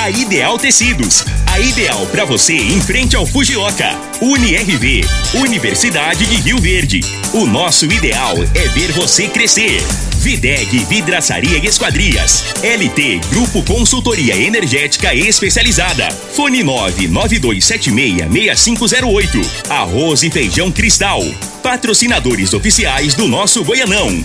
A Ideal Tecidos. A ideal para você em frente ao Fujioka. UniRV. Universidade de Rio Verde. O nosso ideal é ver você crescer. Videg Vidraçaria e Esquadrias. LT Grupo Consultoria Energética Especializada. Fone 992766508. Arroz e Feijão Cristal. Patrocinadores oficiais do nosso Goianão.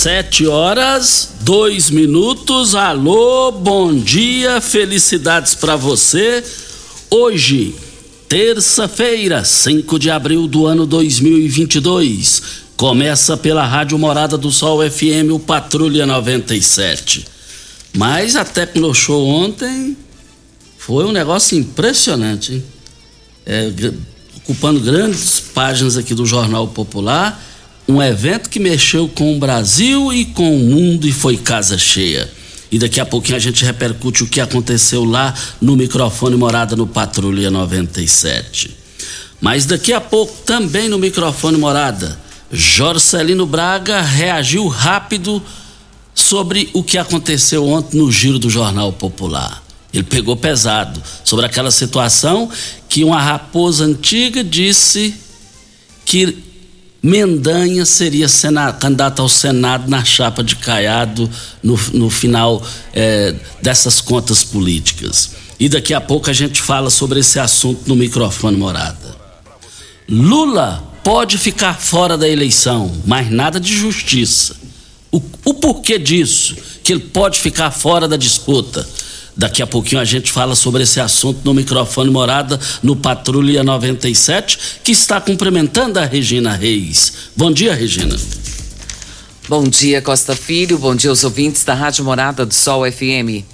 Sete horas, dois minutos. Alô, bom dia, felicidades para você. Hoje, terça-feira, 5 de abril do ano 2022. Começa pela Rádio Morada do Sol FM, o Patrulha 97. Mas a Tecno Show ontem foi um negócio impressionante, hein? É, ocupando grandes páginas aqui do Jornal Popular um evento que mexeu com o Brasil e com o mundo e foi casa cheia. E daqui a pouquinho a gente repercute o que aconteceu lá no microfone Morada no Patrulha 97. Mas daqui a pouco, também no microfone Morada, Jorcelino Braga reagiu rápido sobre o que aconteceu ontem no giro do Jornal Popular. Ele pegou pesado sobre aquela situação que uma raposa antiga disse que Mendanha seria candidato ao Senado na chapa de Caiado no, no final é, dessas contas políticas. E daqui a pouco a gente fala sobre esse assunto no microfone morada. Lula pode ficar fora da eleição, mas nada de justiça. O, o porquê disso? Que ele pode ficar fora da disputa. Daqui a pouquinho a gente fala sobre esse assunto no microfone Morada, no Patrulha 97, que está cumprimentando a Regina Reis. Bom dia, Regina. Bom dia, Costa Filho. Bom dia aos ouvintes da Rádio Morada do Sol FM.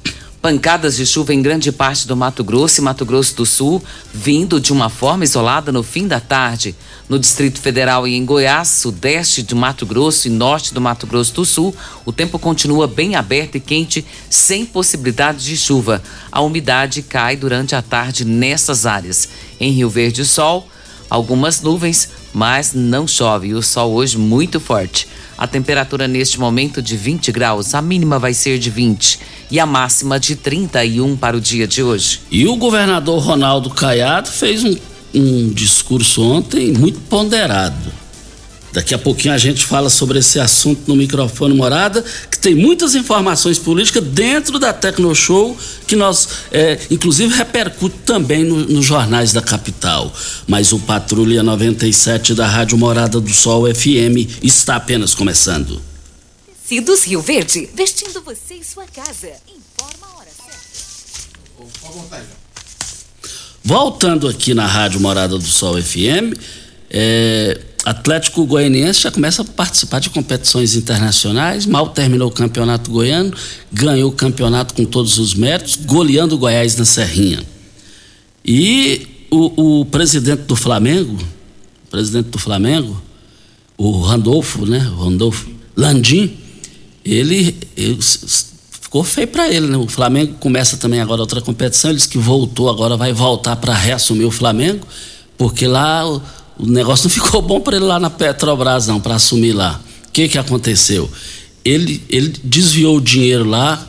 Pancadas de chuva em grande parte do Mato Grosso e Mato Grosso do Sul, vindo de uma forma isolada no fim da tarde. No Distrito Federal e em Goiás, sudeste de Mato Grosso e norte do Mato Grosso do Sul, o tempo continua bem aberto e quente, sem possibilidade de chuva. A umidade cai durante a tarde nessas áreas. Em Rio Verde, sol, algumas nuvens, mas não chove. E o sol hoje muito forte. A temperatura neste momento de 20 graus, a mínima vai ser de 20 e a máxima de 31 para o dia de hoje. E o governador Ronaldo Caiado fez um, um discurso ontem muito ponderado. Daqui a pouquinho a gente fala sobre esse assunto no microfone Morada, que tem muitas informações políticas dentro da Tecnoshow, que nós, é, inclusive, repercute também no, nos jornais da capital. Mas o Patrulha 97 da Rádio Morada do Sol FM está apenas começando. Tecidos Rio Verde, vestindo você e sua casa. Informa a hora certa. Voltando aqui na Rádio Morada do Sol FM, é, Atlético Goianiense já começa a participar de competições internacionais, mal terminou o campeonato goiano, ganhou o campeonato com todos os méritos, goleando o Goiás na Serrinha. E o, o presidente do Flamengo, o presidente do Flamengo, o Randolfo, né? O Randolfo Landim, ele, ele ficou feio para ele, né? O Flamengo começa também agora outra competição, ele disse que voltou, agora vai voltar para reassumir o Flamengo, porque lá o, negócio não ficou bom para ele lá na Petrobras, não, para assumir lá. O que que aconteceu? Ele, ele desviou o dinheiro lá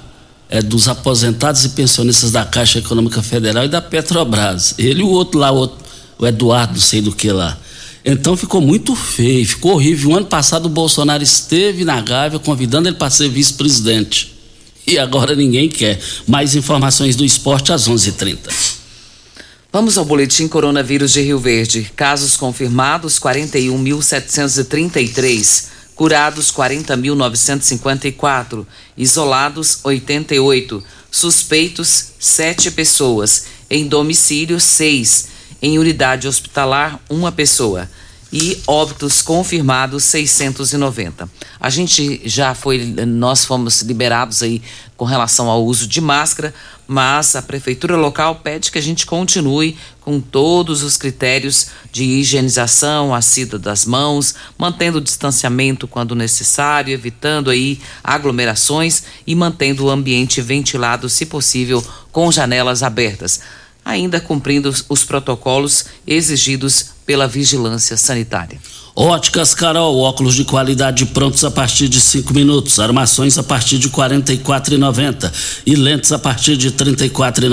é, dos aposentados e pensionistas da Caixa Econômica Federal e da Petrobras. Ele e o outro lá, o, outro, o Eduardo, não sei do que lá. Então ficou muito feio, ficou horrível. O ano passado o Bolsonaro esteve na Gávea convidando ele para ser vice-presidente. E agora ninguém quer. Mais informações do esporte às 11:30. H 30 Vamos ao boletim coronavírus de Rio Verde. Casos confirmados 41.733, curados 40.954, isolados 88, suspeitos 7 pessoas, em domicílio 6 em unidade hospitalar, uma pessoa. E óbitos confirmados 690. A gente já foi, nós fomos liberados aí com relação ao uso de máscara, mas a prefeitura local pede que a gente continue com todos os critérios de higienização, assida das mãos, mantendo o distanciamento quando necessário, evitando aí aglomerações e mantendo o ambiente ventilado, se possível, com janelas abertas ainda cumprindo os protocolos exigidos pela vigilância sanitária. Óticas Carol, óculos de qualidade prontos a partir de cinco minutos, armações a partir de quarenta e quatro e lentes a partir de trinta e quatro.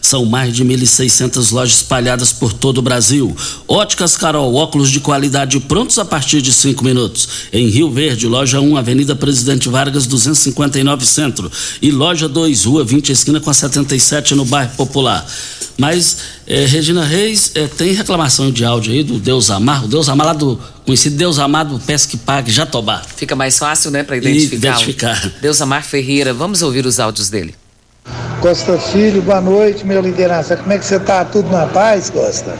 São mais de mil e seiscentas lojas espalhadas por todo o Brasil. Óticas Carol, óculos de qualidade prontos a partir de cinco minutos. Em Rio Verde, loja 1, Avenida Presidente Vargas, 259 Centro. E loja 2, Rua 20, esquina com a 77 no bairro Popular. Mas, eh, Regina Reis, eh, tem reclamação de áudio aí do Deus Amar, o Deus Amar lá do conhecido Deus Amado Pesque Pague Jatobá. Fica mais fácil, né, para identificar. identificar. Deus Amar Ferreira, vamos ouvir os áudios dele. Costa Filho, boa noite, meu liderança. Como é que você tá? Tudo na paz, Costa?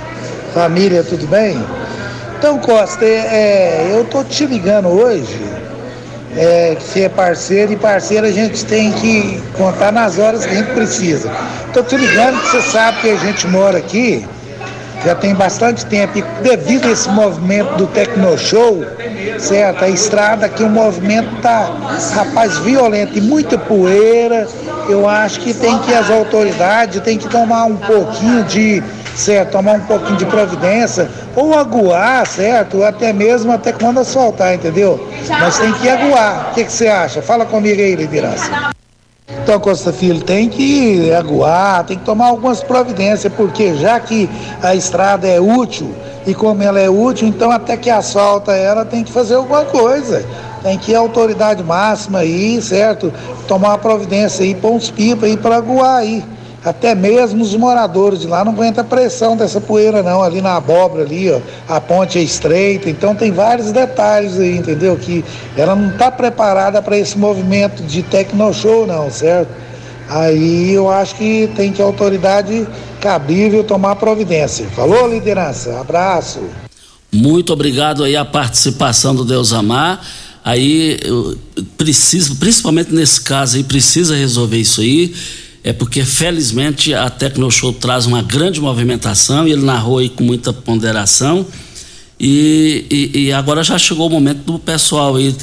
Família, tudo bem? Então, Costa, é, é eu tô te ligando hoje é, que é parceiro e parceiro a gente tem que contar nas horas que a gente precisa. Estou te ligando que você sabe que a gente mora aqui já tem bastante tempo e devido a esse movimento do Tecnoshow, certo? A estrada aqui, o movimento tá, rapaz, violento e muita poeira. Eu acho que tem que as autoridades tem que tomar um pouquinho de certo? Tomar um pouquinho de providência, ou aguar, certo? Até mesmo até quando asfaltar, entendeu? Mas tem que aguar. O que, que você acha? Fala comigo aí, liderança. Então, Costa Filho, tem que aguar, tem que tomar algumas providências, porque já que a estrada é útil, e como ela é útil, então até que asfalta ela tem que fazer alguma coisa. Tem que ir a autoridade máxima aí, certo? Tomar uma providência aí, pôr uns pipa aí para aguar aí. Até mesmo os moradores de lá não aguentam a pressão dessa poeira não, ali na abóbora ali, ó, a ponte é estreita, então tem vários detalhes aí, entendeu? Que ela não está preparada para esse movimento de tecnoshow não, certo? Aí eu acho que tem que a autoridade cabível tomar providência. Falou, liderança? Abraço. Muito obrigado aí a participação do Deus Amar. Aí preciso, principalmente nesse caso aí, precisa resolver isso aí é porque felizmente a Tecnoshow traz uma grande movimentação e ele narrou aí com muita ponderação e, e, e agora já chegou o momento do pessoal aí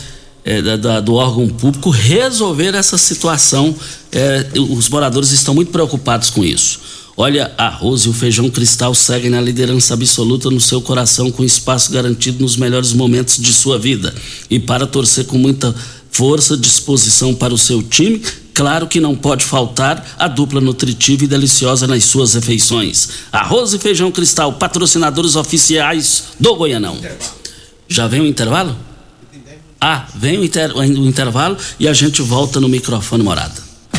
é, da, do órgão público resolver essa situação. É, os moradores estão muito preocupados com isso. Olha, arroz e o feijão cristal seguem na liderança absoluta no seu coração, com espaço garantido nos melhores momentos de sua vida. E para torcer com muita força, disposição para o seu time, Claro que não pode faltar a dupla nutritiva e deliciosa nas suas refeições. Arroz e feijão cristal, patrocinadores oficiais do Goianão. Já vem o intervalo? Ah, vem o, inter, o intervalo e a gente volta no microfone morada.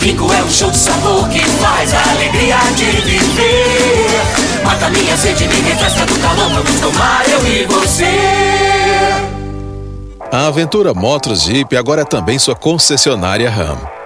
Rico é um show de sabor que faz a alegria de viver. Mata minha sede, me refresca do calor. Vamos tomar eu e você. A Aventura Motos Jeep agora é também sua concessionária RAM.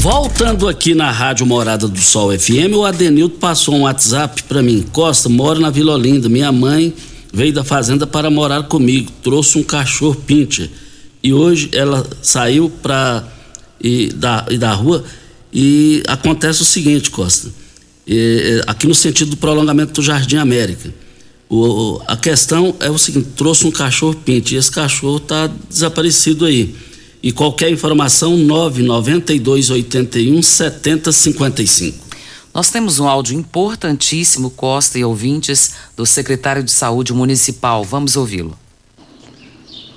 Voltando aqui na Rádio Morada do Sol FM, o Adenildo passou um WhatsApp para mim. Costa, moro na Vila Olinda. Minha mãe veio da fazenda para morar comigo. Trouxe um cachorro pincher. E hoje ela saiu para e da, e da rua e acontece o seguinte, Costa. E, aqui no sentido do prolongamento do Jardim América. O, a questão é o seguinte: trouxe um cachorro pincher e esse cachorro está desaparecido aí. E qualquer informação, 992 81 7055. Nós temos um áudio importantíssimo, Costa e ouvintes, do secretário de Saúde Municipal. Vamos ouvi-lo.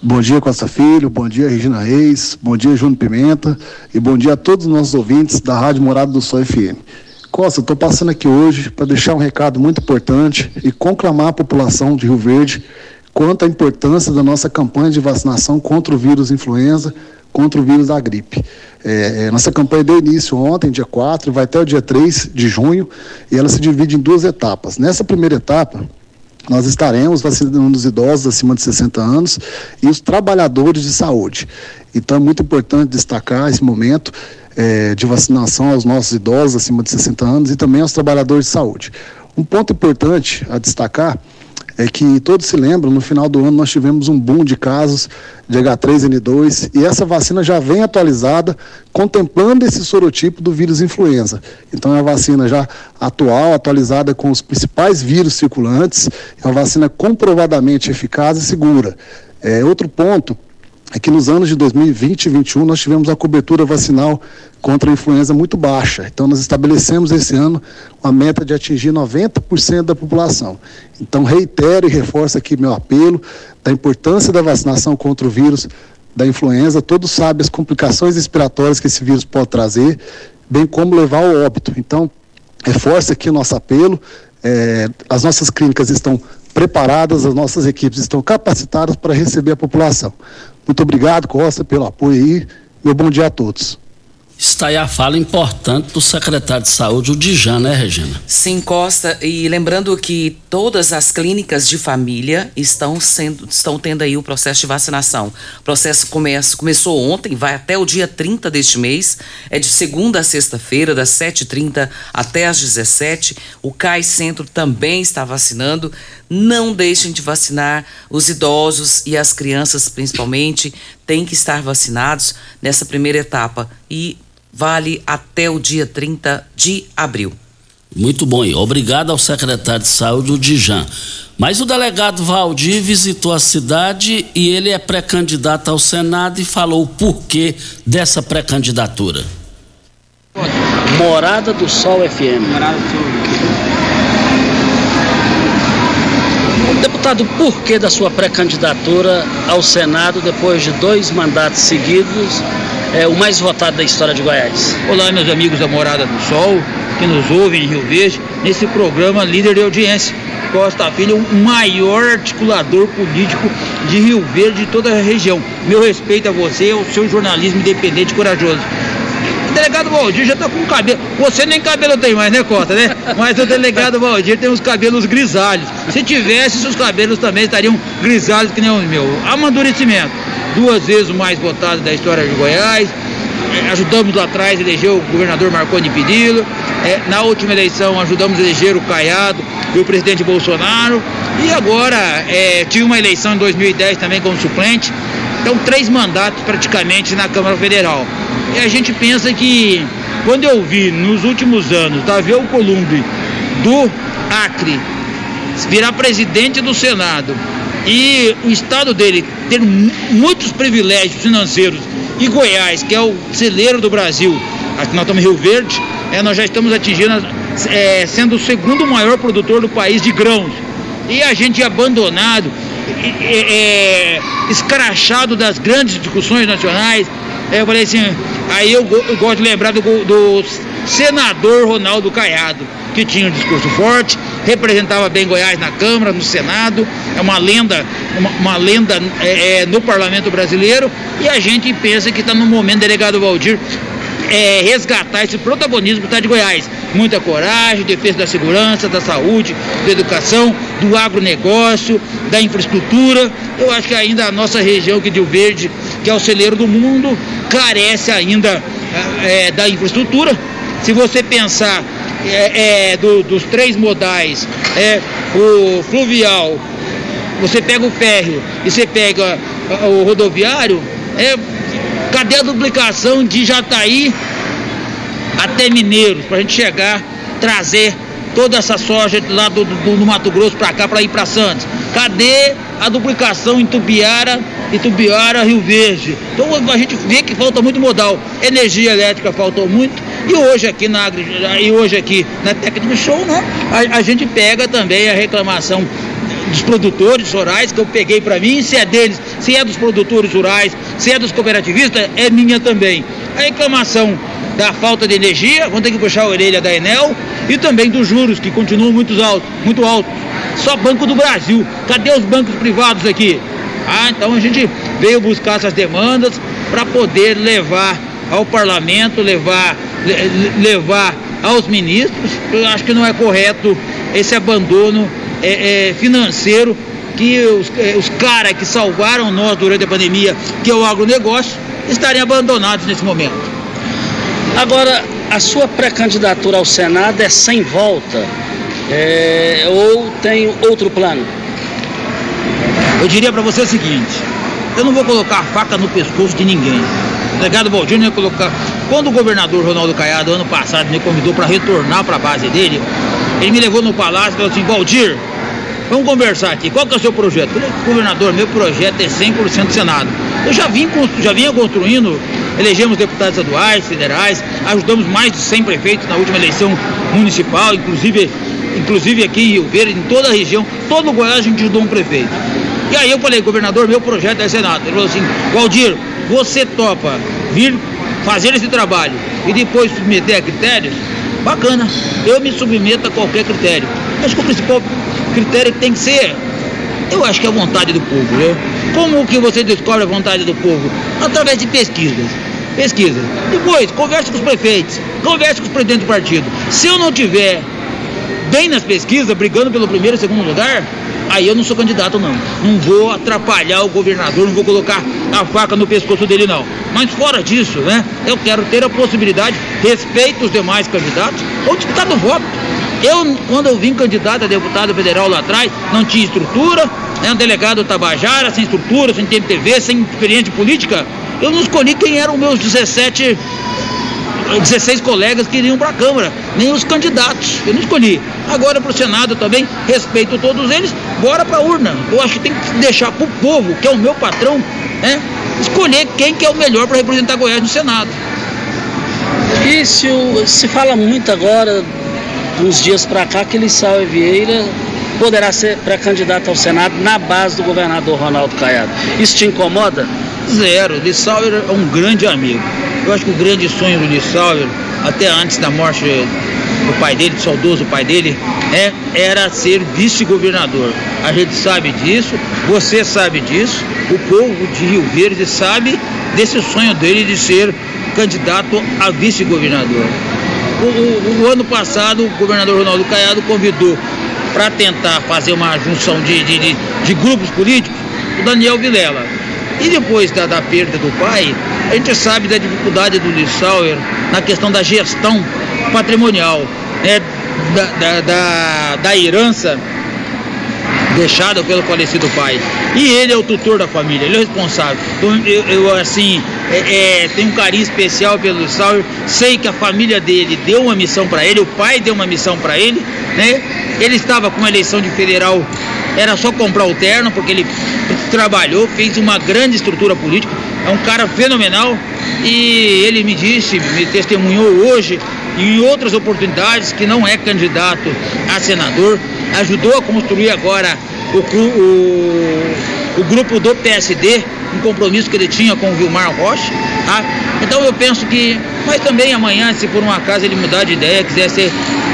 Bom dia, Costa Filho. Bom dia, Regina Reis. Bom dia, Júnior Pimenta. E bom dia a todos os nossos ouvintes da Rádio Morada do Sol FM. Costa, estou passando aqui hoje para deixar um recado muito importante e conclamar a população de Rio Verde quanto à importância da nossa campanha de vacinação contra o vírus influenza, contra o vírus da gripe. É, é, nossa campanha deu início ontem, dia 4, vai até o dia 3 de junho, e ela se divide em duas etapas. Nessa primeira etapa, nós estaremos vacinando os idosos acima de 60 anos e os trabalhadores de saúde. Então é muito importante destacar esse momento é, de vacinação aos nossos idosos acima de 60 anos e também aos trabalhadores de saúde. Um ponto importante a destacar é que todos se lembram, no final do ano nós tivemos um boom de casos de H3N2 e essa vacina já vem atualizada, contemplando esse sorotipo do vírus influenza. Então é uma vacina já atual, atualizada com os principais vírus circulantes, é uma vacina comprovadamente eficaz e segura. É, outro ponto é que nos anos de 2020 e 2021 nós tivemos a cobertura vacinal contra a influenza muito baixa. Então nós estabelecemos esse ano uma meta de atingir 90% da população. Então reitero e reforço aqui meu apelo da importância da vacinação contra o vírus da influenza. Todos sabem as complicações respiratórias que esse vírus pode trazer, bem como levar ao óbito. Então reforço aqui o nosso apelo. É, as nossas clínicas estão preparadas, as nossas equipes estão capacitadas para receber a população. Muito obrigado, Costa, pelo apoio aí. Meu bom dia a todos. Está aí a fala importante do secretário de saúde, o Dijan, né, Regina? Sim, Costa. E lembrando que todas as clínicas de família estão sendo, estão tendo aí o processo de vacinação. O processo começa, começou ontem, vai até o dia 30 deste mês. É de segunda a sexta-feira, das 7h30 até as 17 O CAI Centro também está vacinando. Não deixem de vacinar os idosos e as crianças, principalmente, têm que estar vacinados nessa primeira etapa. E vale até o dia 30 de abril. Muito bom, e obrigado ao secretário de saúde, o Dijan. Mas o delegado Valdir visitou a cidade e ele é pré-candidato ao Senado e falou o porquê dessa pré-candidatura. Morada do Sol FM. Morada do Sol. Deputado, por que da sua pré-candidatura ao Senado depois de dois mandatos seguidos é, o mais votado da história de Goiás. Olá, meus amigos da Morada do Sol, que nos ouvem em Rio Verde, nesse programa Líder de Audiência. Costa Filho, o maior articulador político de Rio Verde de toda a região. Meu respeito a você e ao seu jornalismo independente e corajoso. O delegado Valdir já tá com cabelo. Você nem cabelo tem mais, né, Costa, né? Mas o delegado Valdir tem os cabelos grisalhos. Se tivesse, seus cabelos também estariam grisalhos que nem os meus. Amadurecimento duas vezes o mais votado da história de Goiás. Ajudamos lá atrás eleger o governador Marconi Pedilo. É, na última eleição ajudamos a eleger o Caiado e o presidente Bolsonaro. E agora é, tinha uma eleição em 2010 também como suplente. Então, três mandatos praticamente na Câmara Federal. E a gente pensa que, quando eu vi nos últimos anos Davi Alcolumbre do Acre virar presidente do Senado e o estado dele ter muitos privilégios financeiros e Goiás, que é o celeiro do Brasil, aqui nós estamos em Rio Verde, é, nós já estamos atingindo, é, sendo o segundo maior produtor do país de grãos. E a gente é abandonado, é, escrachado das grandes discussões nacionais. Eu falei assim, aí eu, eu gosto de lembrar do, do senador Ronaldo Caiado, que tinha um discurso forte, representava bem Goiás na Câmara, no Senado, é uma lenda, uma, uma lenda é, é, no Parlamento brasileiro, e a gente pensa que está no momento, delegado Valdir, é, resgatar esse protagonismo que está de Goiás. Muita coragem, defesa da segurança, da saúde, da educação, do agronegócio, da infraestrutura. Eu acho que ainda a nossa região aqui de Rio Verde, que é o celeiro do mundo, carece ainda é, da infraestrutura. Se você pensar é, é, do, dos três modais, é o fluvial, você pega o férreo e você pega o rodoviário, é, cadê a duplicação de Jataí até Mineiros, para a gente chegar, trazer toda essa soja lá do, do, do Mato Grosso para cá, para ir para Santos? Cadê a duplicação em Tubiara, Tubiara, Rio Verde? Então a gente vê que falta muito modal. Energia elétrica faltou muito. E hoje aqui na e hoje aqui na Técnica Show, né? A, a gente pega também a reclamação dos produtores rurais que eu peguei para mim, se é deles, se é dos produtores rurais, se é dos cooperativistas, é minha também. A reclamação da falta de energia, vão ter que puxar a orelha da Enel e também dos juros que continuam muito altos, muito altos. Só Banco do Brasil. Cadê os bancos privados aqui? Ah, então a gente veio buscar essas demandas para poder levar ao parlamento, levar, levar aos ministros. Eu acho que não é correto esse abandono é, é, financeiro que os, é, os caras que salvaram nós durante a pandemia, que é o agronegócio, estarem abandonados nesse momento. Agora, a sua pré-candidatura ao Senado é sem volta é, ou tem outro plano? eu diria para você o seguinte: eu não vou colocar a faca no pescoço de ninguém. O delegado Valdir não ia colocar. Quando o governador Ronaldo Caiado, ano passado, me convidou para retornar para a base dele, ele me levou no palácio e falou assim: Valdir, vamos conversar aqui. Qual que é o seu projeto? Falei, governador, meu projeto é 100% Senado. Eu já, vim, já vinha construindo, elegemos deputados estaduais, federais, ajudamos mais de 100 prefeitos na última eleição municipal, inclusive, inclusive aqui em Rio Verde, em toda a região, todo o Goiás a gente ajudou um prefeito. E aí eu falei, governador, meu projeto é Senado. Ele falou assim, Valdir, você topa vir fazer esse trabalho e depois submeter a critérios? Bacana, eu me submeto a qualquer critério. Acho que o principal critério tem que ser, eu acho que é a vontade do povo, né? Como que você descobre a vontade do povo? Através de pesquisas. Pesquisas. Depois, converse com os prefeitos, converse com os presidentes do partido. Se eu não tiver bem nas pesquisas, brigando pelo primeiro e segundo lugar, aí eu não sou candidato não. Não vou atrapalhar o governador, não vou colocar a faca no pescoço dele não. Mas fora disso, né, eu quero ter a possibilidade, respeito os demais candidatos, ou disputar do voto. Eu, quando eu vim candidato a deputado federal lá atrás, não tinha estrutura, né, um delegado Tabajara, sem estrutura, sem TV, sem experiência política, eu não escolhi quem eram meus 17 16 colegas que iriam para a Câmara, nem os candidatos. Eu não escolhi. Agora para o Senado também, respeito todos eles, bora para a urna. Eu acho que tem que deixar para o povo, que é o meu patrão, né, escolher quem que é o melhor para representar Goiás no Senado. E se, se fala muito agora, uns dias para cá, que Lissau Vieira poderá ser pré-candidato ao Senado na base do governador Ronaldo Caiado. Isso te incomoda? Zero. Lissauer é um grande amigo. Eu acho que o grande sonho do Lissauer, até antes da morte do pai dele, do saudoso pai dele, é, era ser vice-governador. A gente sabe disso, você sabe disso, o povo de Rio Verde sabe desse sonho dele de ser candidato a vice-governador. O, o, ano passado, o governador Ronaldo Caiado convidou para tentar fazer uma junção de, de, de, de grupos políticos o Daniel Vilela. E depois da, da, perda do pai, a gente sabe da dificuldade do Lissauer na questão da gestão patrimonial, né, da, da, da, da herança deixada pelo falecido pai. E ele é o tutor da família, ele é o responsável. Então, eu, eu assim, é, é, tenho um carinho especial pelo Sauer, sei que a família dele deu uma missão para ele, o pai deu uma missão para ele, né? Ele estava com a eleição de federal, era só comprar o terno, porque ele trabalhou, fez uma grande estrutura política, é um cara fenomenal e ele me disse, me testemunhou hoje em outras oportunidades que não é candidato a senador, ajudou a construir agora o, o, o grupo do PSD, um compromisso que ele tinha com o Vilmar Rocha, tá? Então eu penso que, mas também amanhã, se por um acaso ele mudar de ideia, quiser ser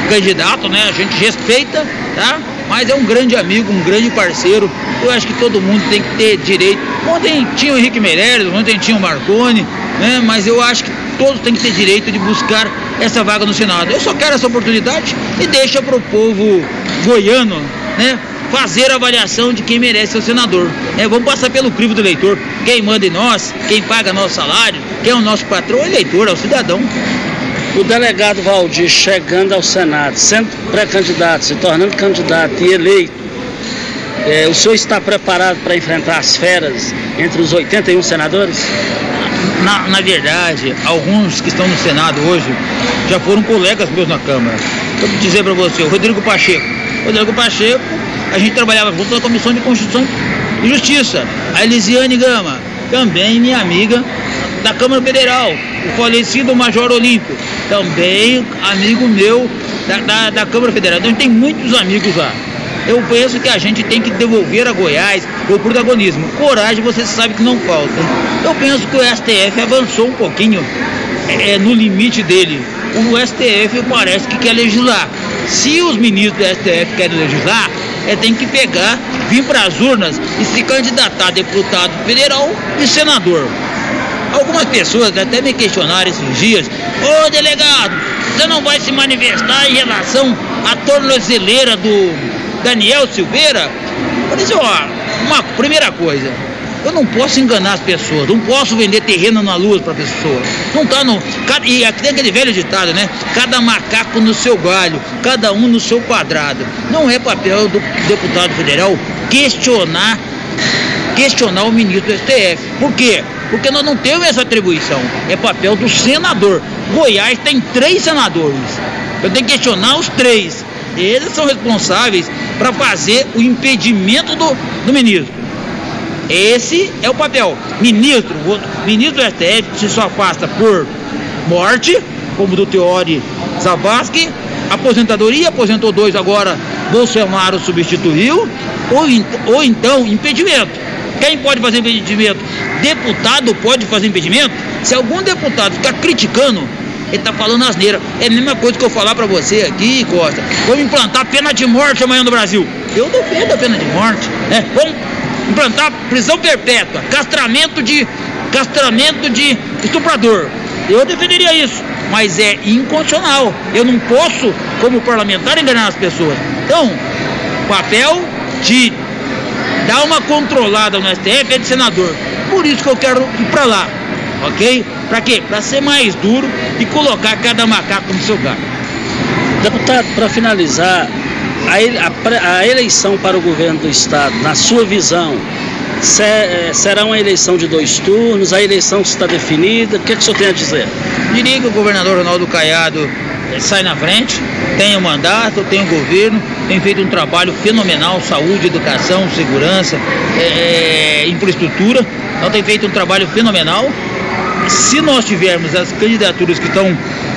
candidato, né? A gente respeita, tá? Mas é um grande amigo, um grande parceiro. Eu acho que todo mundo tem que ter direito. Ontem tinha o Henrique Meirelles, ontem tinha o Marconi, né? Mas eu acho que todos têm que ter direito de buscar essa vaga no Senado. Eu só quero essa oportunidade e deixa para o povo goiano, né? Fazer a avaliação de quem merece ser o senador. É, vamos passar pelo crivo do eleitor. Quem manda em nós, quem paga nosso salário, quem é o nosso patrão, é o eleitor, é o cidadão. O delegado Valdir chegando ao Senado, sendo pré-candidato, se tornando candidato e eleito, é, o senhor está preparado para enfrentar as feras entre os 81 senadores? Na, na, verdade, alguns que estão no Senado hoje já foram colegas meus na Câmara. Vou dizer para você, o Rodrigo Pacheco. Rodrigo Pacheco, a gente trabalhava junto na Comissão de Constituição e Justiça. A Elisiane Gama, também minha amiga da Câmara Federal. O falecido Major Olímpio, também amigo meu da, da, da Câmara Federal. Então a gente tem muitos amigos lá. Eu penso que a gente tem que devolver a Goiás o protagonismo. Coragem você sabe que não falta. Eu penso que o STF avançou um pouquinho é, no limite dele. O STF parece que quer legislar. Se os ministros do STF querem legislar, é tem que pegar, vir para as urnas e se candidatar a deputado federal e senador. Algumas pessoas até me questionaram esses dias, ô delegado, você não vai se manifestar em relação à tornozeleira do Daniel Silveira? Eu disse, ó, uma primeira coisa, eu não posso enganar as pessoas, não posso vender terreno na luz para pessoas. Não tá no. E tem aquele velho ditado, né? Cada macaco no seu galho, cada um no seu quadrado. Não é papel do deputado federal questionar questionar o ministro do STF. Por quê? Porque nós não temos essa atribuição. É papel do senador. Goiás tem três senadores. Eu tenho que questionar os três. Eles são responsáveis para fazer o impedimento do, do ministro. Esse é o papel. Ministro, o ministro do STF se só afasta por morte, como do Teori Zavascki, aposentadoria, aposentou dois agora, Bolsonaro substituiu, ou, ou então impedimento. Quem pode fazer impedimento? Deputado pode fazer impedimento? Se algum deputado ficar criticando, ele está falando asneira. É a mesma coisa que eu falar para você aqui, Costa. Vamos implantar pena de morte amanhã no Brasil. Eu defendo a pena de morte. Né? Vamos implantar prisão perpétua, castramento de castramento de estuprador. Eu defenderia isso, mas é inconstitucional. Eu não posso, como parlamentar, enganar as pessoas. Então, papel de dar uma controlada no STF é de senador. Por isso que eu quero ir para lá, ok? Para quê? Para ser mais duro e colocar cada macaco no seu lugar. Deputado, para finalizar, a, eleição para o governo do estado, na sua visão, é, será uma eleição de dois turnos? A eleição está definida? O que, é que o senhor tem a dizer? Diria que o governador Ronaldo Caiado sai na frente, tem o mandato, tem o governo, tem feito um trabalho fenomenal, saúde, educação, segurança, é, infraestrutura, então tem feito um trabalho fenomenal. Se nós tivermos as candidaturas que estão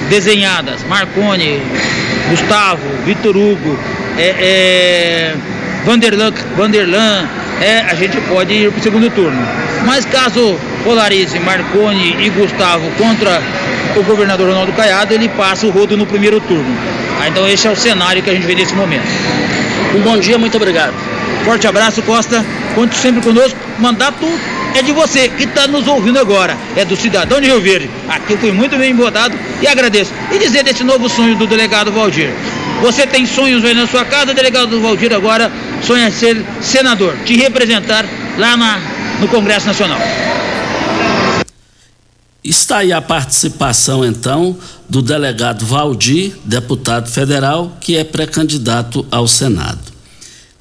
desenhadas, Marconi, Gustavo, Vitor Hugo, é, é, Vanderlan, Vanderlan é, a gente pode ir para o segundo turno. Mas caso polarize Marconi e Gustavo contra o governador Ronaldo Caiado, ele passa o rodo no primeiro turno. Ah, então esse é o cenário que a gente vê nesse momento. Um bom dia, muito obrigado. Forte abraço, Costa. Conte sempre conosco. Mandato é de você que está nos ouvindo agora. É do cidadão de Rio Verde. Aqui eu fui muito bem botado e agradeço. E dizer desse novo sonho do delegado Valdir. Você tem sonhos aí na sua casa, o delegado Valdir agora sonha ser senador, te representar lá na, no Congresso Nacional. Está aí a participação, então, do delegado Valdir, deputado federal, que é pré-candidato ao Senado.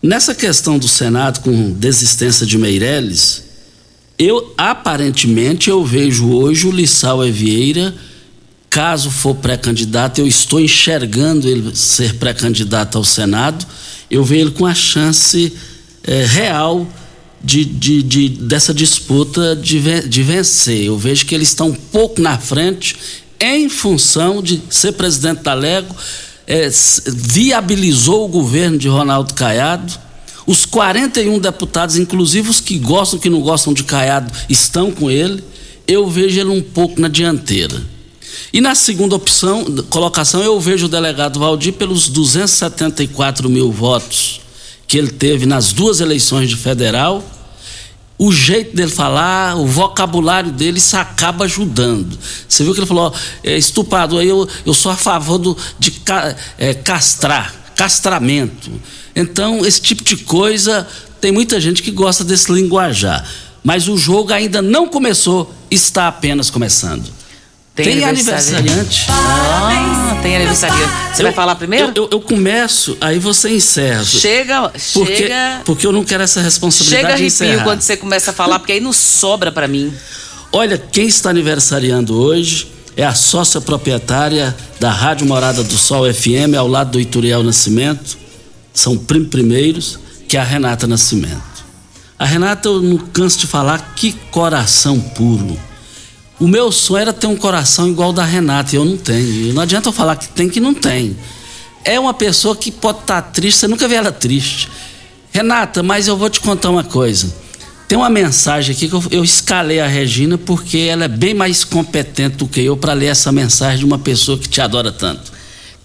Nessa questão do Senado com desistência de Meirelles, eu aparentemente eu vejo hoje o Lissau Evieira, caso for pré-candidato, eu estou enxergando ele ser pré-candidato ao Senado, eu vejo ele com a chance é, real de, de, de, dessa disputa de, de vencer. Eu vejo que eles estão um pouco na frente em função de ser presidente da Lego, é, viabilizou o governo de Ronaldo Caiado. Os 41 deputados, inclusive os que gostam, que não gostam de Caiado, estão com ele. Eu vejo ele um pouco na dianteira. E na segunda opção, colocação, eu vejo o delegado Valdir pelos 274 mil votos que ele teve nas duas eleições de federal, o jeito dele falar, o vocabulário dele, isso acaba ajudando. Você viu que ele falou, é, estuprador, eu, eu sou a favor do, de é, castrar, castramento. Então, esse tipo de coisa, tem muita gente que gosta desse linguajar. Mas o jogo ainda não começou, está apenas começando. Tem, tem aniversariante. Ah, tem aniversariante. Você eu, vai falar primeiro? Eu, eu, eu, começo, aí você encerra. Chega, porque, chega. Porque eu não quero essa responsabilidade chega de encerrar. Chega quando você começa a falar, porque aí não sobra para mim. Olha, quem está aniversariando hoje é a sócia proprietária da Rádio Morada do Sol FM, ao lado do Ituriel Nascimento. São prim primeiros, que é a Renata Nascimento. A Renata, eu não canso de falar, que coração puro o meu sonho era ter um coração igual da Renata, e eu não tenho. Não adianta eu falar que tem que não tem. É uma pessoa que pode estar tá triste, você nunca vê ela triste. Renata, mas eu vou te contar uma coisa. Tem uma mensagem aqui que eu, eu escalei a Regina porque ela é bem mais competente do que eu para ler essa mensagem de uma pessoa que te adora tanto.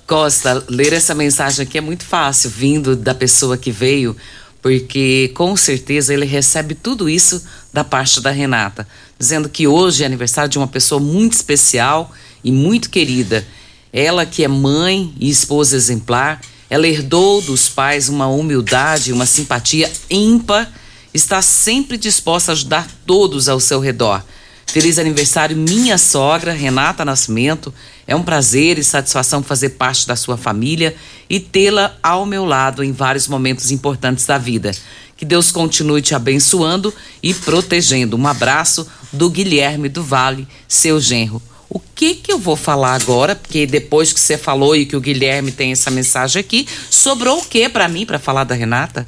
Costa, ler essa mensagem aqui é muito fácil, vindo da pessoa que veio, porque com certeza ele recebe tudo isso da parte da Renata dizendo que hoje é aniversário de uma pessoa muito especial e muito querida. Ela que é mãe e esposa exemplar, ela herdou dos pais uma humildade, uma simpatia ímpar, está sempre disposta a ajudar todos ao seu redor. Feliz aniversário, minha sogra, Renata Nascimento. É um prazer e satisfação fazer parte da sua família e tê-la ao meu lado em vários momentos importantes da vida. Que Deus continue te abençoando e protegendo. Um abraço do Guilherme do Vale, seu genro. O que que eu vou falar agora? Porque depois que você falou e que o Guilherme tem essa mensagem aqui, sobrou o que para mim para falar da Renata?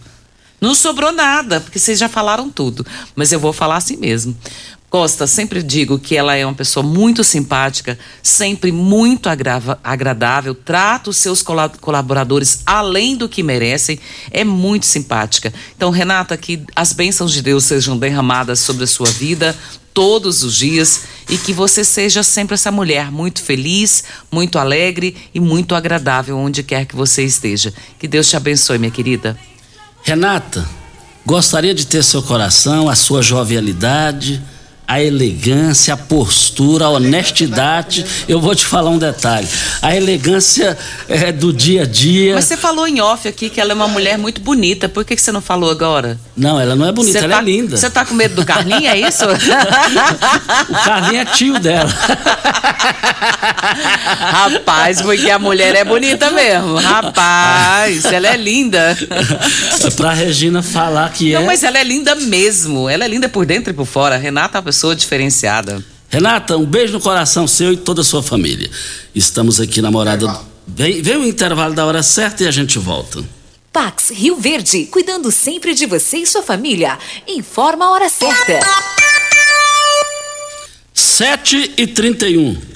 Não sobrou nada, porque vocês já falaram tudo. Mas eu vou falar assim mesmo. Costa, sempre digo que ela é uma pessoa muito simpática, sempre muito agrava, agradável, trata os seus colaboradores além do que merecem, é muito simpática. Então, Renata, que as bênçãos de Deus sejam derramadas sobre a sua vida todos os dias e que você seja sempre essa mulher muito feliz, muito alegre e muito agradável onde quer que você esteja. Que Deus te abençoe, minha querida. Renata, gostaria de ter seu coração, a sua jovialidade a elegância, a postura, a honestidade. Eu vou te falar um detalhe: a elegância é do dia a dia. Mas você falou em off aqui que ela é uma mulher muito bonita. Por que, que você não falou agora? Não, ela não é bonita, ela tá, é linda. Você tá com medo do Carlinho, é isso? o Carlinho é tio dela. Rapaz, porque a mulher é bonita mesmo. Rapaz, ela é linda. É pra Regina falar que não, é. Não, mas ela é linda mesmo. Ela é linda por dentro e por fora. Renata é uma pessoa diferenciada. Renata, um beijo no coração seu e toda a sua família. Estamos aqui na morada. Vem, vem o intervalo da hora certa e a gente volta. Pax Rio Verde, cuidando sempre de você e sua família. Informa a hora certa. 7 e 31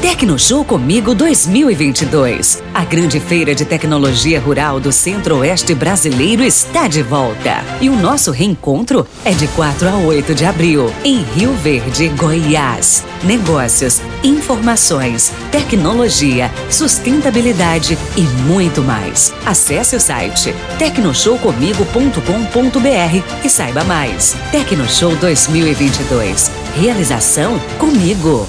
Tecnoshow Comigo 2022. A grande feira de tecnologia rural do Centro-Oeste brasileiro está de volta. E o nosso reencontro é de 4 a 8 de abril, em Rio Verde, Goiás. Negócios, informações, tecnologia, sustentabilidade e muito mais. Acesse o site tecnoshowcomigo.com.br e saiba mais. Tecnoshow 2022. Realização comigo.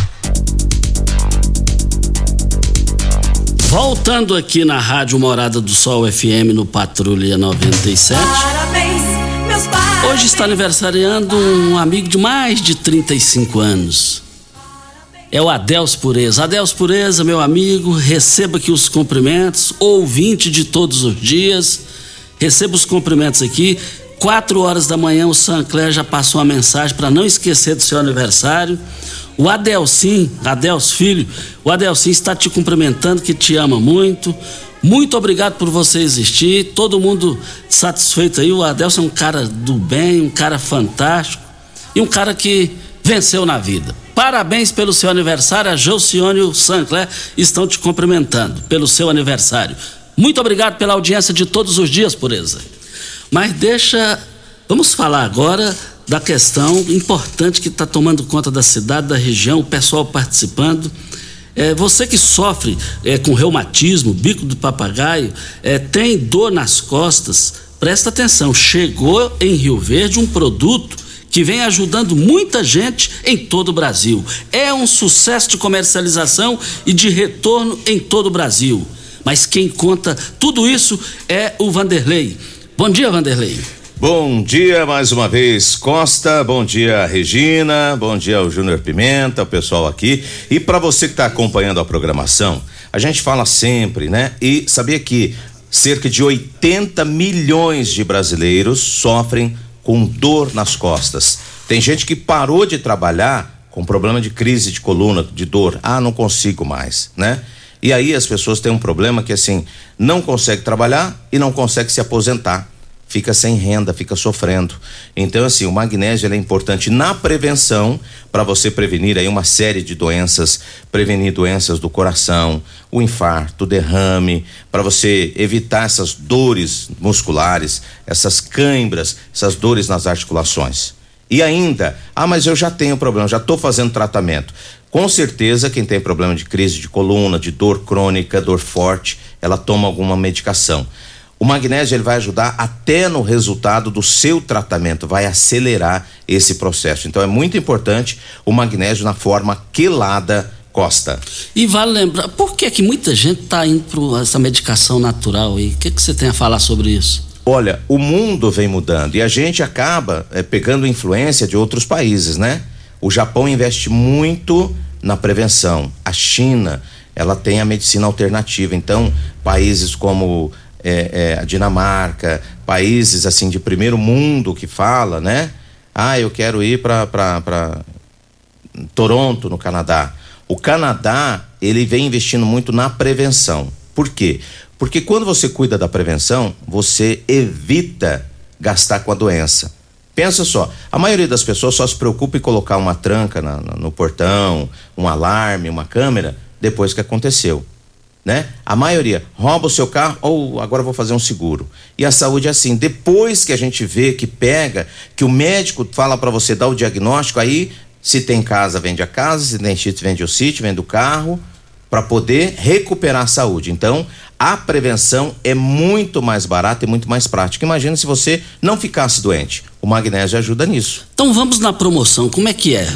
Voltando aqui na Rádio Morada do Sol FM no Patrulha 97. Parabéns, meus pais. Hoje está aniversariando um amigo de mais de 35 anos. É o Adeus Pureza. Adeus Pureza, meu amigo, receba aqui os cumprimentos, ouvinte de todos os dias. Receba os cumprimentos aqui. Quatro horas da manhã o Sancler já passou uma mensagem para não esquecer do seu aniversário. O Adelcim, Adelso Filho, o Adelcim está te cumprimentando, que te ama muito. Muito obrigado por você existir. Todo mundo satisfeito aí. O Adelson é um cara do bem, um cara fantástico e um cara que venceu na vida. Parabéns pelo seu aniversário, a Josione e o Sancler estão te cumprimentando pelo seu aniversário. Muito obrigado pela audiência de todos os dias, pureza. Mas deixa. Vamos falar agora da questão importante que está tomando conta da cidade, da região, o pessoal participando. É, você que sofre é, com reumatismo, bico do papagaio, é, tem dor nas costas, presta atenção. Chegou em Rio Verde um produto que vem ajudando muita gente em todo o Brasil. É um sucesso de comercialização e de retorno em todo o Brasil. Mas quem conta tudo isso é o Vanderlei. Bom dia, Vanderlei. Bom dia mais uma vez, Costa. Bom dia, Regina. Bom dia ao Júnior Pimenta, o pessoal aqui. E para você que está acompanhando a programação, a gente fala sempre, né? E sabia que cerca de 80 milhões de brasileiros sofrem com dor nas costas. Tem gente que parou de trabalhar com problema de crise de coluna, de dor. Ah, não consigo mais, né? E aí as pessoas têm um problema que assim, não consegue trabalhar e não consegue se aposentar fica sem renda, fica sofrendo. Então, assim, o magnésio é importante na prevenção para você prevenir aí uma série de doenças, prevenir doenças do coração, o infarto, o derrame, para você evitar essas dores musculares, essas cãibras, essas dores nas articulações. E ainda, ah, mas eu já tenho problema, já estou fazendo tratamento. Com certeza, quem tem problema de crise de coluna, de dor crônica, dor forte, ela toma alguma medicação. O magnésio ele vai ajudar até no resultado do seu tratamento, vai acelerar esse processo. Então é muito importante o magnésio na forma quelada Costa. E vale lembrar, por que que muita gente está indo para essa medicação natural aí? O que que você tem a falar sobre isso? Olha, o mundo vem mudando e a gente acaba é, pegando influência de outros países, né? O Japão investe muito na prevenção. A China, ela tem a medicina alternativa. Então, países como é, é, a Dinamarca, países assim de primeiro mundo que fala, né? Ah, eu quero ir para Toronto, no Canadá. O Canadá, ele vem investindo muito na prevenção. Por quê? Porque quando você cuida da prevenção, você evita gastar com a doença. Pensa só, a maioria das pessoas só se preocupa em colocar uma tranca na, na, no portão, um alarme, uma câmera, depois que aconteceu né? A maioria rouba o seu carro ou agora vou fazer um seguro. E a saúde é assim, depois que a gente vê que pega, que o médico fala para você dar o diagnóstico, aí se tem casa, vende a casa, se tem sítio, vende o sítio, vende o carro, para poder recuperar a saúde. Então, a prevenção é muito mais barata e muito mais prática. Imagina se você não ficasse doente. O magnésio ajuda nisso. Então vamos na promoção, como é que é?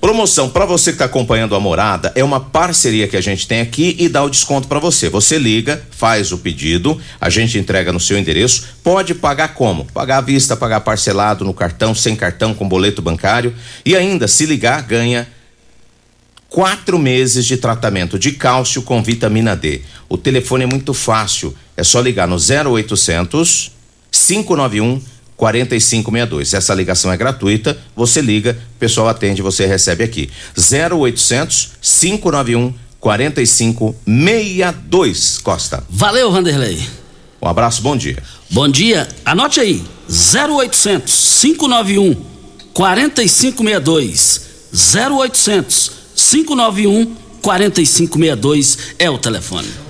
Promoção para você que está acompanhando a morada é uma parceria que a gente tem aqui e dá o desconto para você. Você liga, faz o pedido, a gente entrega no seu endereço. Pode pagar como? Pagar à vista, pagar parcelado no cartão, sem cartão, com boleto bancário. E ainda, se ligar, ganha quatro meses de tratamento de cálcio com vitamina D. O telefone é muito fácil, é só ligar no 0800 591 4562. Essa ligação é gratuita, você liga, o pessoal atende, você recebe aqui. 0800 591 4562 Costa. Valeu, Vanderlei. Um abraço, bom dia. Bom dia. Anote aí. 0800 591 4562. 0800 591 4562 é o telefone.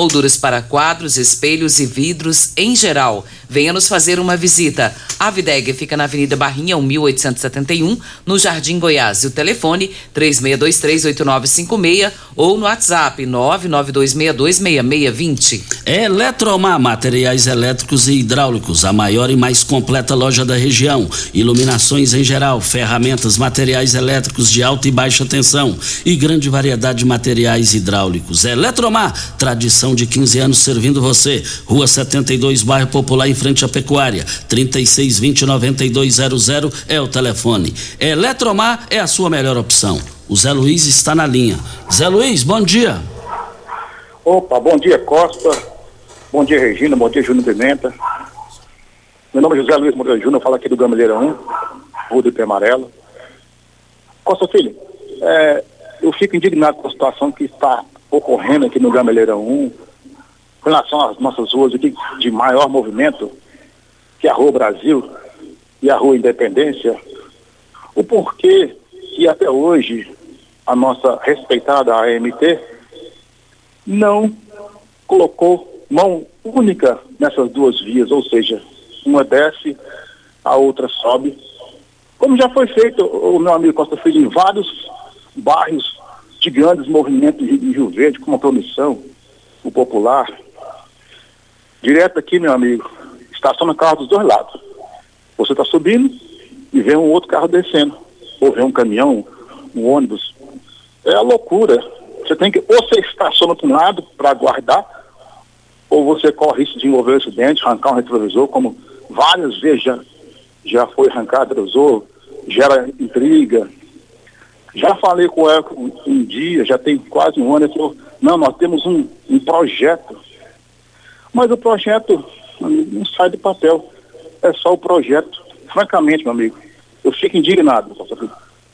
molduras para quadros, espelhos e vidros em geral. Venha nos fazer uma visita. A Videg fica na Avenida Barrinha, 1871, no Jardim Goiás. E o telefone 36238956 ou no WhatsApp 992626620. Eletromar Materiais Elétricos e Hidráulicos, a maior e mais completa loja da região. Iluminações em geral, ferramentas, materiais elétricos de alta e baixa tensão e grande variedade de materiais hidráulicos. Eletromar, tradição de 15 anos servindo você. Rua 72, bairro Popular, em frente à Pecuária. 3620 9200 é o telefone. Eletromar é a sua melhor opção. O Zé Luiz está na linha. Zé Luiz, bom dia. Opa, bom dia Costa. Bom dia Regina, bom dia Júnior Pimenta. Meu nome é José Luiz Moreira Júnior, falo aqui do Gameleira 1, Rua do Amarelo. Costa Filho, é, eu fico indignado com a situação que está ocorrendo aqui no Gameleirão 1, com relação às nossas ruas aqui de maior movimento, que é a Rua Brasil e a Rua Independência, o porquê que até hoje a nossa respeitada AMT não colocou mão única nessas duas vias, ou seja, uma desce, a outra sobe. Como já foi feito, o meu amigo Costa Filho, em vários bairros de grandes movimentos de Rio Verde, como a Promissão, o Popular. Direto aqui, meu amigo, estaciona carro dos dois lados. Você está subindo e vê um outro carro descendo. Ou vê um caminhão, um ônibus. É a loucura. Você tem que, ou você estaciona para um lado para aguardar, ou você corre risco de envolver um acidente, arrancar um retrovisor, como várias vezes já, já foi arrancado retrovisor, gera intriga. Já falei com ela um, um, dia, já tem quase um ano, ele falou, não, nós temos um, um projeto. Mas o projeto não sai do papel. É só o projeto. Francamente, meu amigo, eu fico indignado.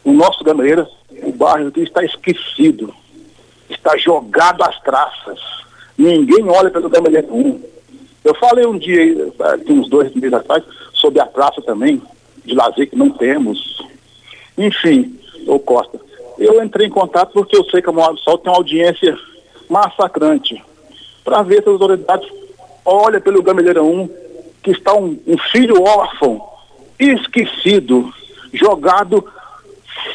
O nosso Gameleira, o bairro aqui está esquecido. Está jogado às traças. Ninguém olha pelo Gameleira 1. Eu falei um dia, aqui uns dois meses atrás, sobre a praça também, de lazer que não temos. Enfim, ô Costa, eu entrei em contato porque eu sei que a Moab Sol tem uma audiência massacrante para ver se as autoridades olham pelo Gameleira 1, que está um, um filho órfão, esquecido, jogado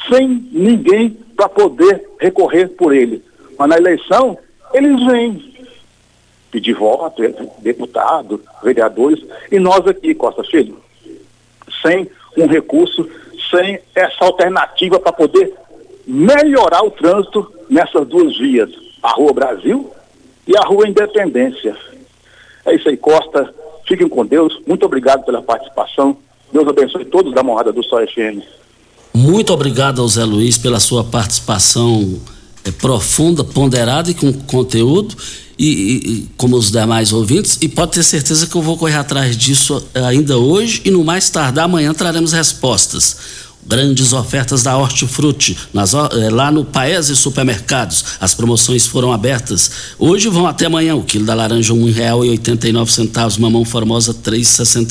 sem ninguém para poder recorrer por ele. Mas na eleição, eles vêm pedir voto, deputado, vereadores, e nós aqui, Costa Filho, sem um recurso, sem essa alternativa para poder melhorar o trânsito nessas duas vias, a Rua Brasil e a Rua Independência. É isso aí, Costa. Fiquem com Deus. Muito obrigado pela participação. Deus abençoe todos da morada do Sol FM. Muito obrigado ao Zé Luiz pela sua participação é, profunda, ponderada e com conteúdo, e, e, como os demais ouvintes, e pode ter certeza que eu vou correr atrás disso ainda hoje e no mais tardar amanhã traremos respostas grandes ofertas da Hortifruti nas, eh, lá no Paese Supermercados. As promoções foram abertas. Hoje vão até amanhã. O quilo da laranja nove centavos. Mamão formosa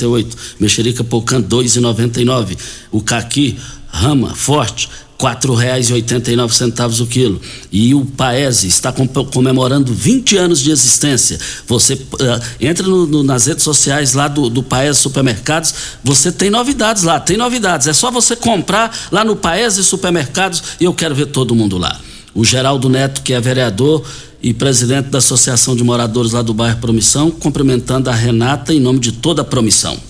e oito. Mexerica pocã dois noventa e nove. O caqui rama forte quatro reais e oitenta e nove centavos o quilo. E o Paese está comemorando 20 anos de existência. Você uh, entra no, no, nas redes sociais lá do, do Paese Supermercados, você tem novidades lá, tem novidades. É só você comprar lá no Paese Supermercados e eu quero ver todo mundo lá. O Geraldo Neto, que é vereador e presidente da Associação de Moradores lá do bairro Promissão, cumprimentando a Renata em nome de toda a Promissão.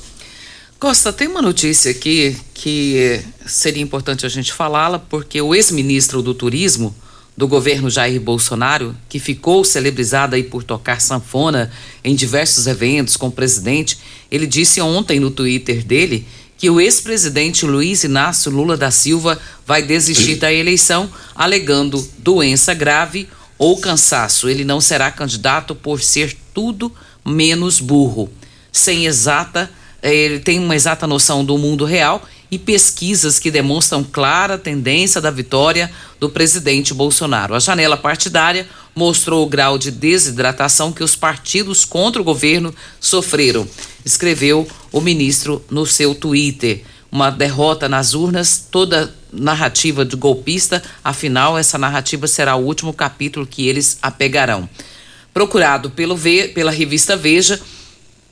Costa, tem uma notícia aqui que seria importante a gente falá-la, porque o ex-ministro do Turismo do governo Jair Bolsonaro, que ficou celebrizado aí por tocar sanfona em diversos eventos com o presidente, ele disse ontem no Twitter dele que o ex-presidente Luiz Inácio Lula da Silva vai desistir da eleição, alegando doença grave ou cansaço. Ele não será candidato por ser tudo menos burro. Sem exata ele tem uma exata noção do mundo real e pesquisas que demonstram clara tendência da vitória do presidente Bolsonaro. A janela partidária mostrou o grau de desidratação que os partidos contra o governo sofreram, escreveu o ministro no seu Twitter. Uma derrota nas urnas, toda narrativa de golpista, afinal, essa narrativa será o último capítulo que eles apegarão. Procurado pelo v, pela revista Veja,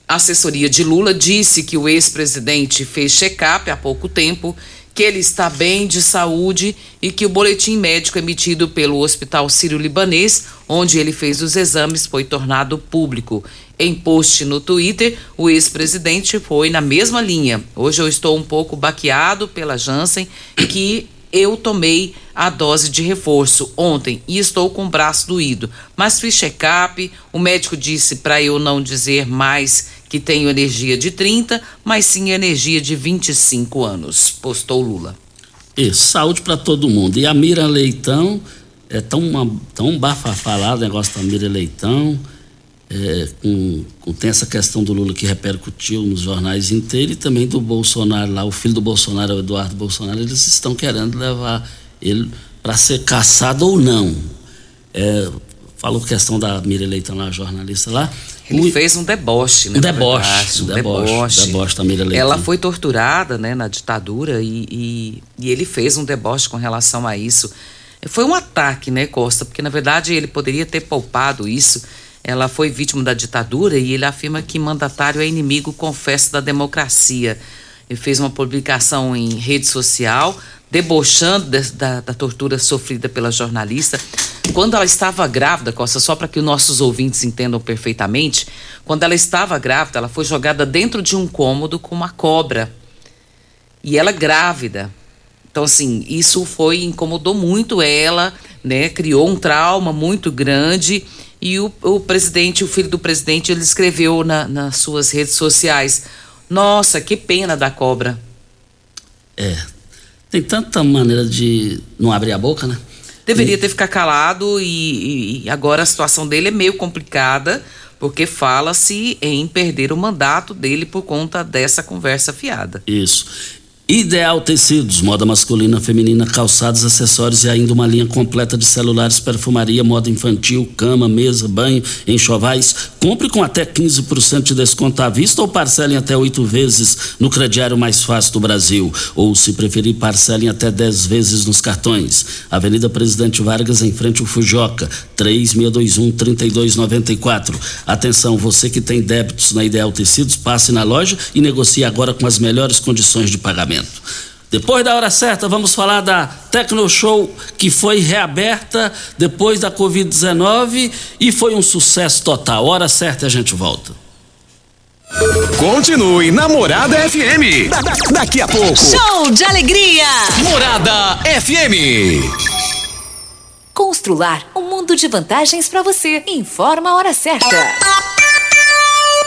a assessoria de Lula disse que o ex-presidente fez check-up há pouco tempo, que ele está bem de saúde e que o boletim médico emitido pelo Hospital Sírio-Libanês, onde ele fez os exames, foi tornado público. Em post no Twitter, o ex-presidente foi na mesma linha. Hoje eu estou um pouco baqueado pela Janssen, que eu tomei a dose de reforço ontem e estou com o braço doído. Mas fiz check-up, o médico disse para eu não dizer mais que tenho energia de 30, mas sim energia de 25 anos, postou Lula. Isso, saúde para todo mundo. E a Mira Leitão, é tão, uma, tão bafafá lá o negócio da Mira Leitão, é, com, com, tem essa questão do Lula que repercutiu nos jornais inteiros e também do Bolsonaro lá, o filho do Bolsonaro, o Eduardo Bolsonaro, eles estão querendo levar ele para ser caçado ou não. É, falou questão da Mira Leitão lá, jornalista lá. Ele fez um deboche, né? Um deboche, um deboche, deboche. deboche da Mira Leitão. Ela foi torturada, né, na ditadura e, e, e ele fez um deboche com relação a isso. Foi um ataque, né, Costa? Porque na verdade ele poderia ter poupado isso. Ela foi vítima da ditadura e ele afirma que mandatário é inimigo, confesso, da democracia. Ele fez uma publicação em rede social debochando de, da, da, tortura sofrida pela jornalista. Quando ela estava grávida, Costa, só para que os nossos ouvintes entendam perfeitamente, quando ela estava grávida, ela foi jogada dentro de um cômodo com uma cobra. E ela grávida. Então, assim, isso foi, incomodou muito ela, né? Criou um trauma muito grande. E o, o presidente, o filho do presidente, ele escreveu na, nas suas redes sociais: Nossa, que pena da cobra. É, tem tanta maneira de não abrir a boca, né? Deveria e... ter ficado calado e, e agora a situação dele é meio complicada porque fala-se em perder o mandato dele por conta dessa conversa fiada. Isso. Ideal Tecidos, moda masculina, feminina, calçados, acessórios e ainda uma linha completa de celulares, perfumaria, moda infantil, cama, mesa, banho, enxovais. Compre com até 15% de desconto à vista ou parcelem até oito vezes no crediário mais fácil do Brasil. Ou, se preferir, parcelem até 10 vezes nos cartões. Avenida Presidente Vargas, em frente ao Fujoca, 3621-3294. Atenção, você que tem débitos na Ideal Tecidos, passe na loja e negocie agora com as melhores condições de pagamento. Depois da hora certa, vamos falar da Tecno Show que foi reaberta depois da Covid-19 e foi um sucesso total. Hora certa a gente volta. Continue Namorada FM. Da, da, daqui a pouco. Show de alegria. Morada FM. Constrular um mundo de vantagens para você. Informa a hora certa.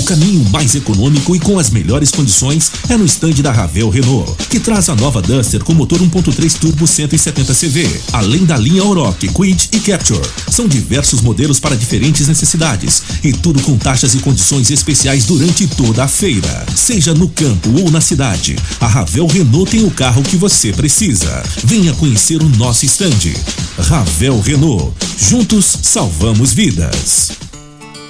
O caminho mais econômico e com as melhores condições é no estande da Ravel Renault, que traz a nova Duster com motor 1.3 turbo 170 CV, além da linha Oroch, Quid e Capture. São diversos modelos para diferentes necessidades e tudo com taxas e condições especiais durante toda a feira. Seja no campo ou na cidade, a Ravel Renault tem o carro que você precisa. Venha conhecer o nosso estande. Ravel Renault. Juntos salvamos vidas.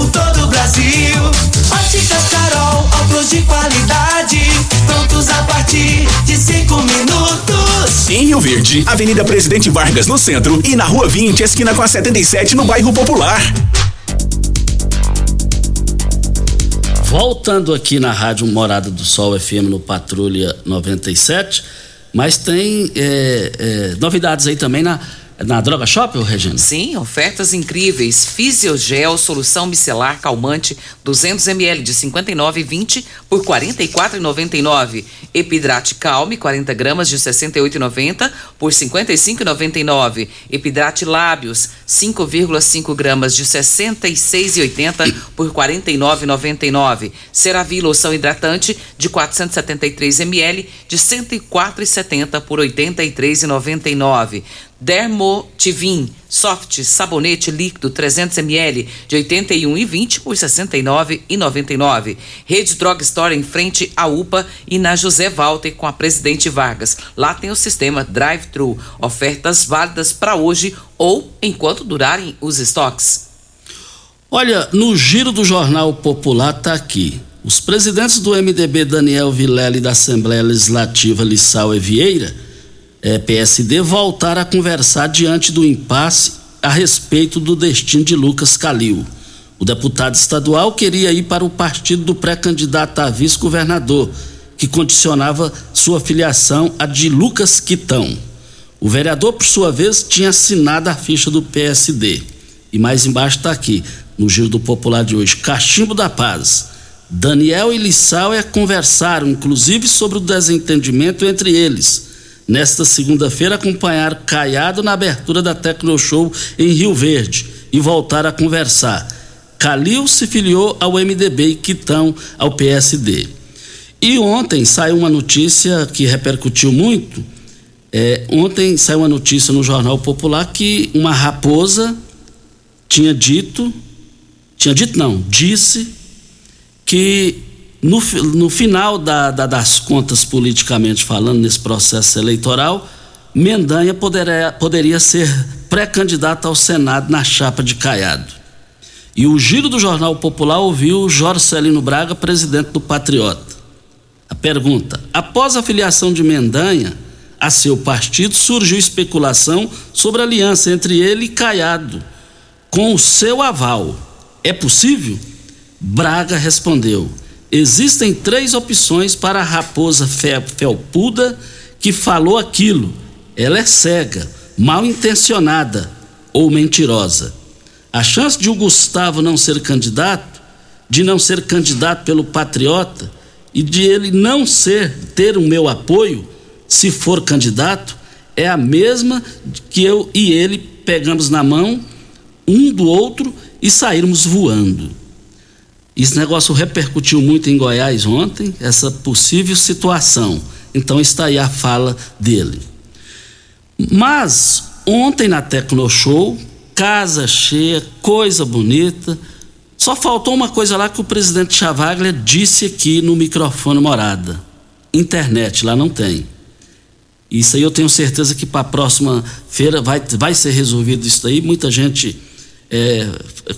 por todo o Brasil. Óticas Carol, óculos de qualidade, prontos a partir de cinco minutos. Em Rio Verde, Avenida Presidente Vargas no centro e na Rua 20, esquina com a 77 no bairro Popular. Voltando aqui na Rádio Morada do Sol FM no Patrulha 97, mas tem é, é, novidades aí também na na Droga Shop, Regina? Sim, ofertas incríveis. Fisiogel, solução micelar calmante, 200 ml de 59,20 por 44,99. Epidrate Calme, 40 gramas de 68,90 por 55,99. Epidrate Lábios, 5,5 gramas de 66,80 por 49,99. Ceravi loção hidratante de 473 ml de 104,70 por 83,99. Dermotivin Soft Sabonete Líquido 300 ml de 81,20 por 69,99. Rede Drog Store em frente à UPA e na José Walter com a Presidente Vargas. Lá tem o sistema Drive-Thru. Ofertas válidas para hoje ou enquanto durarem os estoques. Olha, no giro do Jornal Popular tá aqui. Os presidentes do MDB Daniel Vilela e da Assembleia Legislativa Lissau e Vieira é, PSD voltar a conversar diante do impasse a respeito do destino de Lucas Calil. O deputado estadual queria ir para o partido do pré-candidato a vice-governador, que condicionava sua filiação a de Lucas Quitão. O vereador, por sua vez, tinha assinado a ficha do PSD. E mais embaixo está aqui, no Giro do Popular de hoje: Cachimbo da Paz. Daniel e Lissau é conversaram, inclusive, sobre o desentendimento entre eles nesta segunda-feira acompanhar Caiado na abertura da Tecno Show em Rio Verde e voltar a conversar. Calil se filiou ao MDB e Quitão ao PSD. E ontem saiu uma notícia que repercutiu muito. É, ontem saiu uma notícia no Jornal Popular que uma raposa tinha dito, tinha dito não, disse que no, no final da, da, das contas, politicamente falando, nesse processo eleitoral, Mendanha poderia, poderia ser pré-candidato ao Senado na chapa de Caiado. E o giro do Jornal Popular ouviu Jorge Celino Braga, presidente do Patriota. A pergunta: após a filiação de Mendanha a seu partido, surgiu especulação sobre aliança entre ele e Caiado, com o seu aval. É possível? Braga respondeu: Existem três opções para a raposa felpuda que falou aquilo. Ela é cega, mal intencionada ou mentirosa. A chance de o Gustavo não ser candidato, de não ser candidato pelo Patriota e de ele não ser ter o meu apoio, se for candidato, é a mesma que eu e ele pegamos na mão um do outro e sairmos voando. Esse negócio repercutiu muito em Goiás ontem, essa possível situação. Então está aí a fala dele. Mas ontem na Tecno Show, casa cheia, coisa bonita. Só faltou uma coisa lá que o presidente Chavaglia disse aqui no microfone morada. Internet, lá não tem. Isso aí eu tenho certeza que para a próxima feira vai, vai ser resolvido isso daí. Muita gente é,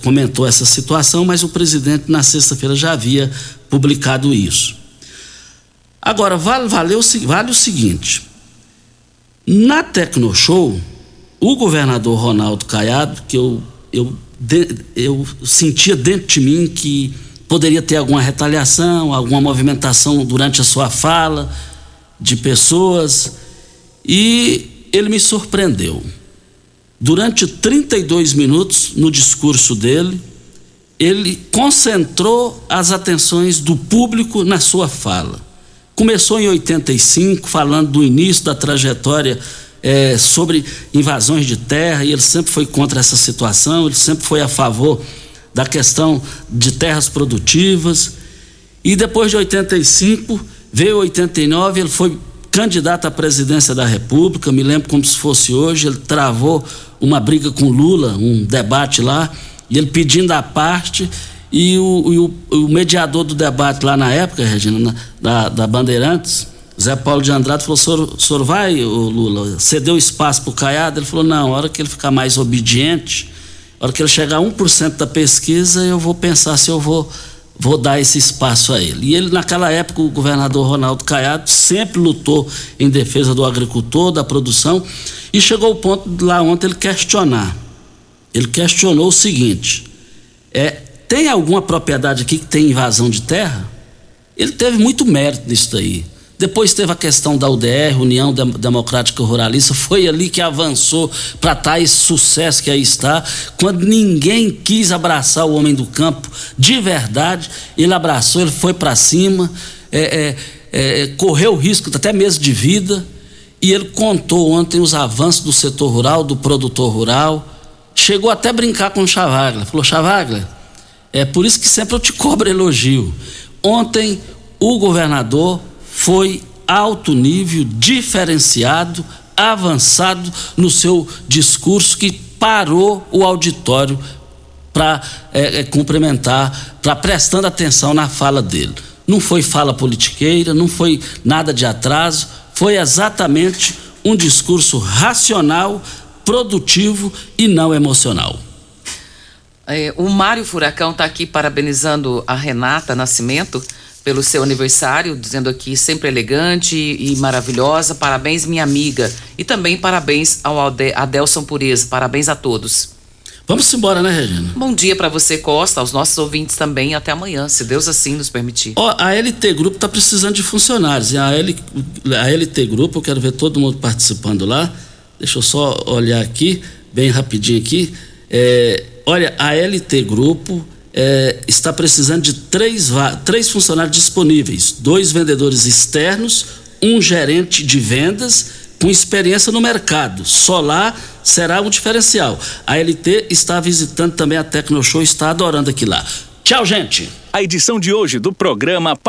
comentou essa situação, mas o presidente na sexta-feira já havia publicado isso. Agora, vale, vale, o, seguinte: na Tecnoshow, o governador Ronaldo Caiado, que eu, eu, eu sentia dentro de mim que poderia ter alguma retaliação, alguma movimentação durante a sua fala de pessoas, e ele me surpreendeu. Durante 32 minutos, no discurso dele, ele concentrou as atenções do público na sua fala. Começou em 85, falando do início da trajetória é, sobre invasões de terra, e ele sempre foi contra essa situação, ele sempre foi a favor da questão de terras produtivas. E depois de 85, veio 89, ele foi candidato à presidência da República, me lembro como se fosse hoje, ele travou uma briga com Lula, um debate lá, e ele pedindo a parte, e o, o, o mediador do debate lá na época, Regina, na, da, da Bandeirantes, Zé Paulo de Andrade falou: senhor, senhor vai, Lula, cedeu espaço para o Caiado? Ele falou: não, a hora que ele ficar mais obediente, a hora que ele chegar a 1% da pesquisa, eu vou pensar se eu vou, vou dar esse espaço a ele. E ele, naquela época, o governador Ronaldo Caiado sempre lutou em defesa do agricultor, da produção, e chegou o ponto lá ontem ele questionar. Ele questionou o seguinte: é, tem alguma propriedade aqui que tem invasão de terra? Ele teve muito mérito nisso daí. Depois teve a questão da UDR, União Democrática Ruralista, foi ali que avançou para estar tá sucesso que aí está. Quando ninguém quis abraçar o homem do campo de verdade, ele abraçou, ele foi para cima, é, é, é, correu risco até mesmo de vida. E ele contou ontem os avanços do setor rural, do produtor rural. Chegou até a brincar com o Chavaglia. Falou: Chavaglia, é por isso que sempre eu te cobro elogio. Ontem o governador foi alto nível, diferenciado, avançado no seu discurso que parou o auditório para é, é, cumprimentar, para prestando atenção na fala dele. Não foi fala politiqueira, não foi nada de atraso, foi exatamente um discurso racional, produtivo e não emocional. É, o Mário Furacão está aqui parabenizando a Renata Nascimento pelo seu aniversário, dizendo aqui sempre elegante e maravilhosa. Parabéns, minha amiga. E também parabéns ao Adelson Pureza. Parabéns a todos. Vamos embora, né, Regina? Bom dia para você, Costa, aos nossos ouvintes também. Até amanhã, se Deus assim nos permitir. Ó, a LT Grupo está precisando de funcionários. E a, L, a LT Grupo, eu quero ver todo mundo participando lá. Deixa eu só olhar aqui, bem rapidinho aqui. É, olha, a LT Grupo é, está precisando de três, três funcionários disponíveis: dois vendedores externos, um gerente de vendas com experiência no mercado. Solar será um diferencial. A LT está visitando também a Tecnoshow, está adorando aqui lá. Tchau, gente. A edição de hoje do programa